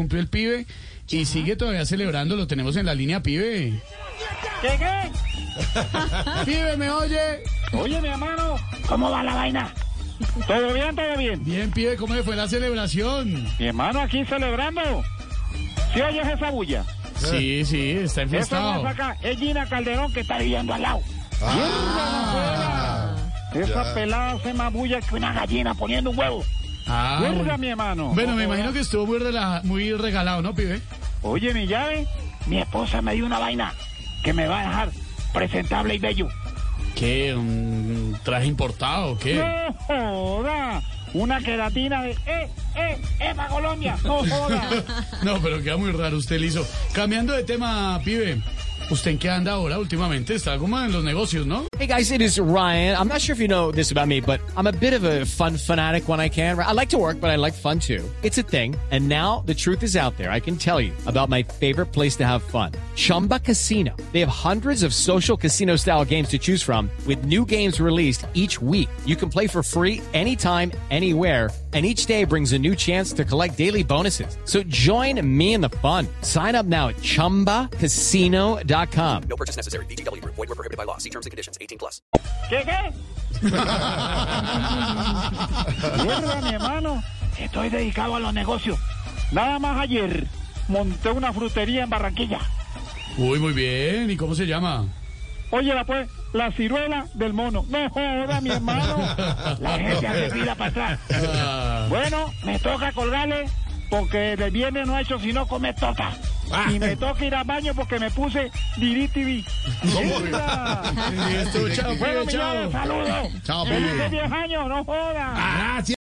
Cumplió el pibe y sigue todavía celebrando. Lo tenemos en la línea, pibe. ¿Qué, qué? Pibe, ¿me oye? Oye, mi hermano, ¿cómo va la vaina? ¿Todo bien, todo bien? Bien, pibe, ¿cómo le fue la celebración? Mi hermano aquí celebrando. ¿Sí oyes esa bulla? Sí, sí, está Esa enfiestado. acá es Gina Calderón que está viviendo al lado. Ah, Esa pelada hace más bulla que una gallina poniendo un huevo. Ah, bueno. mi hermano. Bueno, me imagino que estuvo muy, rela- muy regalado, ¿no, pibe? Oye, mi llave, mi esposa me dio una vaina que me va a dejar presentable y bello. ¿Qué? ¿Un traje importado qué? ¡No joda! Una queratina de ¡Eh, eh, eh, pa' Colombia! ¡No joda! No, pero queda muy raro usted, Lizo. Cambiando de tema, pibe. ¿Usted en qué anda ahora últimamente? Está como en los negocios, ¿no? Hey guys, it is Ryan. I'm not sure if you know this about me, but I'm a bit of a fun fanatic when I can. I like to work, but I like fun too. It's a thing. And now the truth is out there. I can tell you about my favorite place to have fun. Chumba Casino. They have hundreds of social casino style games to choose from with new games released each week. You can play for free anytime, anywhere. And each day brings a new chance to collect daily bonuses. So join me in the fun. Sign up now at chumbacasino.com. No purchase necessary. VGW Group. Void were prohibited by law. See terms and conditions. 18 plus. ¿Qué, qué? Mierda, mi hermano. Estoy dedicado a los negocios. Nada más ayer monté una frutería en Barranquilla. Uy, muy bien. ¿Y cómo se llama? Óyela pues, la ciruela del mono. No joda, mi hermano. La gente hace fila para atrás. Ah, Bueno, me toca colgarle porque el viernes no ha hecho sino comer tota. Y me toca ir al baño porque me puse DirecTV. Mierda. listo, chao, Bueno, chao. saludos. Chao, Felices pibe. 10 años, no joda.